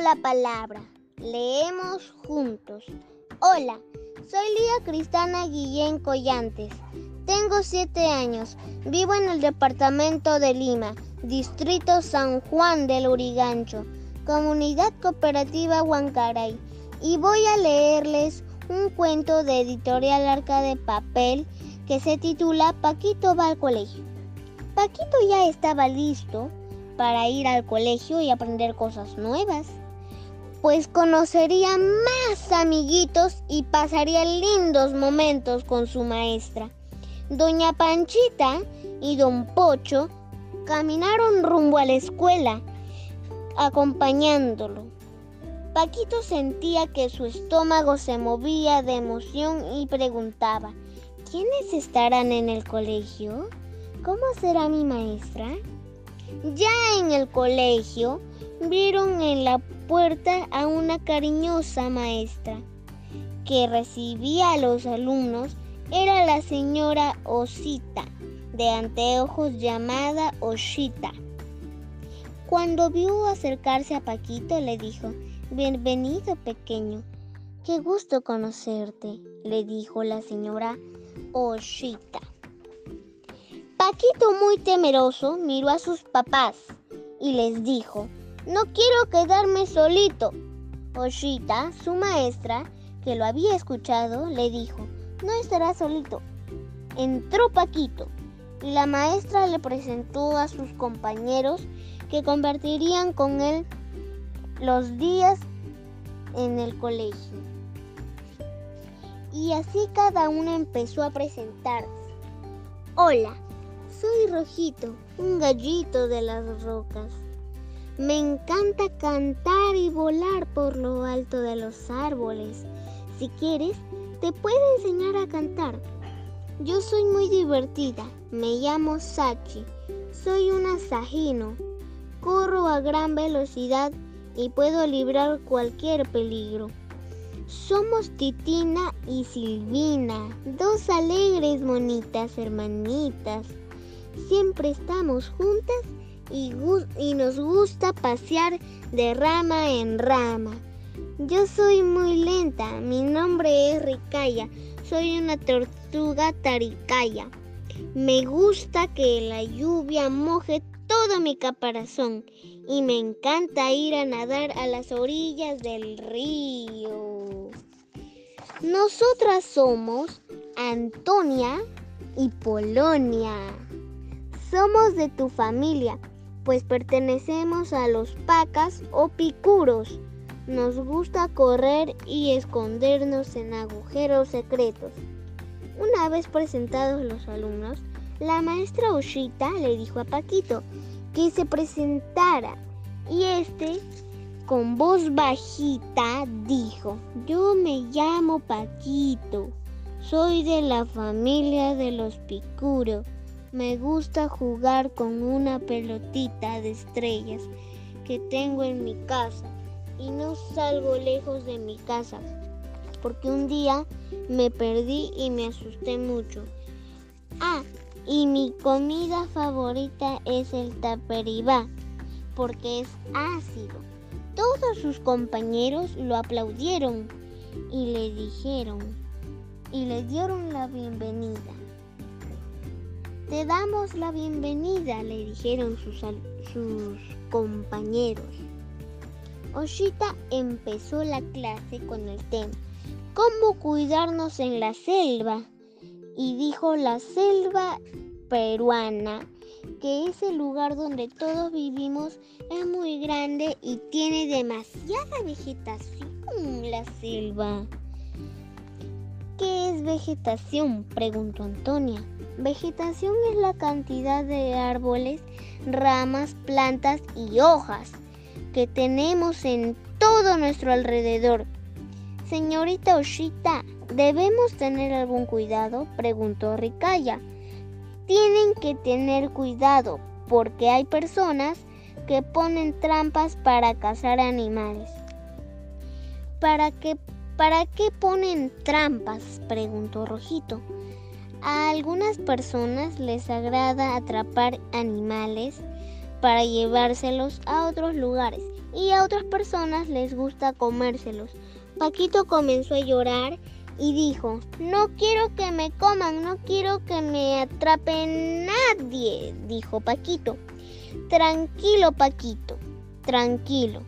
la palabra. Leemos juntos. Hola, soy Lía Cristana Guillén Collantes. Tengo siete años. Vivo en el departamento de Lima, distrito San Juan del Urigancho, comunidad cooperativa Huancaray. Y voy a leerles un cuento de editorial Arca de Papel que se titula Paquito va al colegio. Paquito ya estaba listo para ir al colegio y aprender cosas nuevas, pues conocería más amiguitos y pasaría lindos momentos con su maestra. Doña Panchita y don Pocho caminaron rumbo a la escuela, acompañándolo. Paquito sentía que su estómago se movía de emoción y preguntaba, ¿quiénes estarán en el colegio? ¿Cómo será mi maestra? Ya en el colegio vieron en la puerta a una cariñosa maestra que recibía a los alumnos era la señora Osita, de anteojos llamada Oshita. Cuando vio acercarse a Paquito, le dijo, Bienvenido, pequeño. Qué gusto conocerte, le dijo la señora Oshita. Paquito, muy temeroso, miró a sus papás y les dijo, No quiero quedarme solito. Oshita, su maestra, que lo había escuchado, le dijo, no estará solito. Entró Paquito y la maestra le presentó a sus compañeros que convertirían con él los días en el colegio. Y así cada uno empezó a presentarse. Hola, soy Rojito, un gallito de las rocas. Me encanta cantar y volar por lo alto de los árboles. Si quieres, te puedo enseñar a cantar. Yo soy muy divertida. Me llamo Sachi. Soy un asajino. Corro a gran velocidad y puedo librar cualquier peligro. Somos Titina y Silvina, dos alegres monitas hermanitas. Siempre estamos juntas y, y nos gusta pasear de rama en rama. Yo soy muy lenta. Mi nombre es Ricaya. Soy una tortuga taricaya. Me gusta que la lluvia moje todo mi caparazón y me encanta ir a nadar a las orillas del río. Nosotras somos Antonia y Polonia. Somos de tu familia, pues pertenecemos a los pacas o picuros. Nos gusta correr y escondernos en agujeros secretos. Una vez presentados los alumnos, la maestra Oshita le dijo a Paquito que se presentara y este, con voz bajita, dijo, yo me llamo Paquito, soy de la familia de los Picuro, me gusta jugar con una pelotita de estrellas que tengo en mi casa y no salgo lejos de mi casa, porque un día me perdí y me asusté mucho. Ah, y mi comida favorita es el taperibá, porque es ácido. Todos sus compañeros lo aplaudieron y le dijeron y le dieron la bienvenida. Te damos la bienvenida, le dijeron sus, sus compañeros. Oshita empezó la clase con el tema ¿Cómo cuidarnos en la selva? Y dijo la selva peruana, que es el lugar donde todos vivimos, es muy grande y tiene demasiada vegetación la selva. ¿Qué es vegetación? preguntó Antonia. Vegetación es la cantidad de árboles, ramas, plantas y hojas que tenemos en todo nuestro alrededor. Señorita Oshita, ¿debemos tener algún cuidado? preguntó Ricaya. Tienen que tener cuidado porque hay personas que ponen trampas para cazar animales. ¿Para qué, ¿Para qué ponen trampas? preguntó Rojito. A algunas personas les agrada atrapar animales para llevárselos a otros lugares y a otras personas les gusta comérselos. Paquito comenzó a llorar y dijo, no quiero que me coman, no quiero que me atrape nadie, dijo Paquito. Tranquilo, Paquito, tranquilo.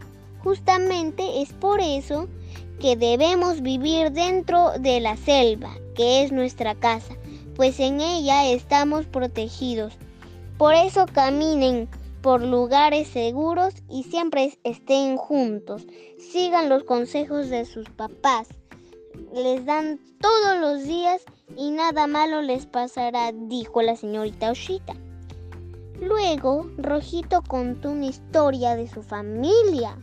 Justamente es por eso que debemos vivir dentro de la selva, que es nuestra casa, pues en ella estamos protegidos. Por eso caminen por lugares seguros y siempre estén juntos. Sigan los consejos de sus papás les dan todos los días y nada malo les pasará, dijo la señorita Oshita. Luego, Rojito contó una historia de su familia.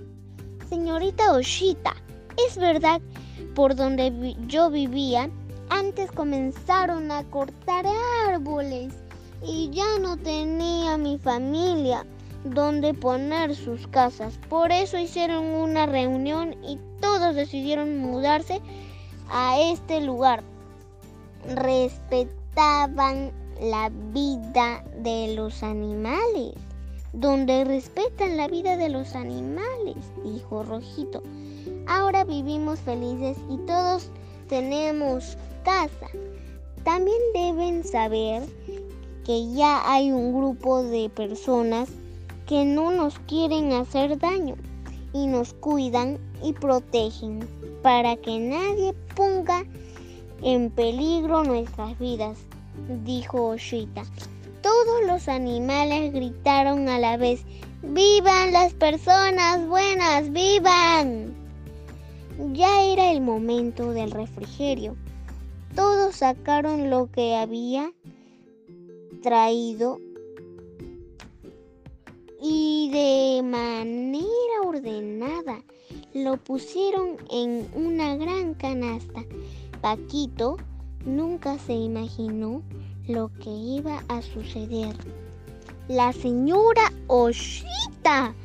Señorita Oshita, es verdad, por donde yo vivía, antes comenzaron a cortar árboles y ya no tenía mi familia donde poner sus casas. Por eso hicieron una reunión y todos decidieron mudarse a este lugar. Respetaban la vida de los animales. Donde respetan la vida de los animales, dijo Rojito. Ahora vivimos felices y todos tenemos casa. También deben saber que ya hay un grupo de personas que no nos quieren hacer daño y nos cuidan y protegen para que nadie ponga en peligro nuestras vidas, dijo Oshita. Todos los animales gritaron a la vez, ¡Vivan las personas buenas! ¡Vivan! Ya era el momento del refrigerio. Todos sacaron lo que había traído y de manera ordenada lo pusieron en una gran canasta. Paquito nunca se imaginó lo que iba a suceder. La señora Oshita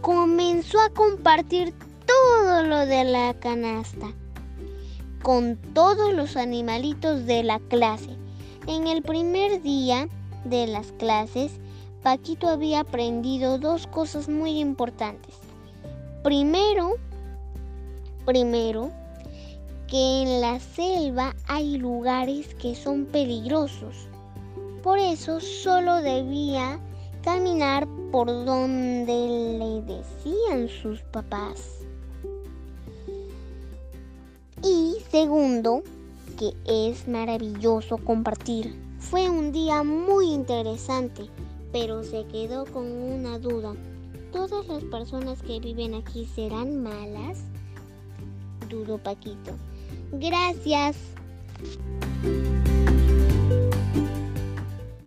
comenzó a compartir todo lo de la canasta con todos los animalitos de la clase. En el primer día de las clases, Paquito había aprendido dos cosas muy importantes. Primero, primero, que en la selva hay lugares que son peligrosos. Por eso solo debía caminar por donde le decían sus papás. Segundo, que es maravilloso compartir. Fue un día muy interesante pero se quedó con una duda. ¿Todas las personas que viven aquí serán malas? Dudó Paquito. Gracias.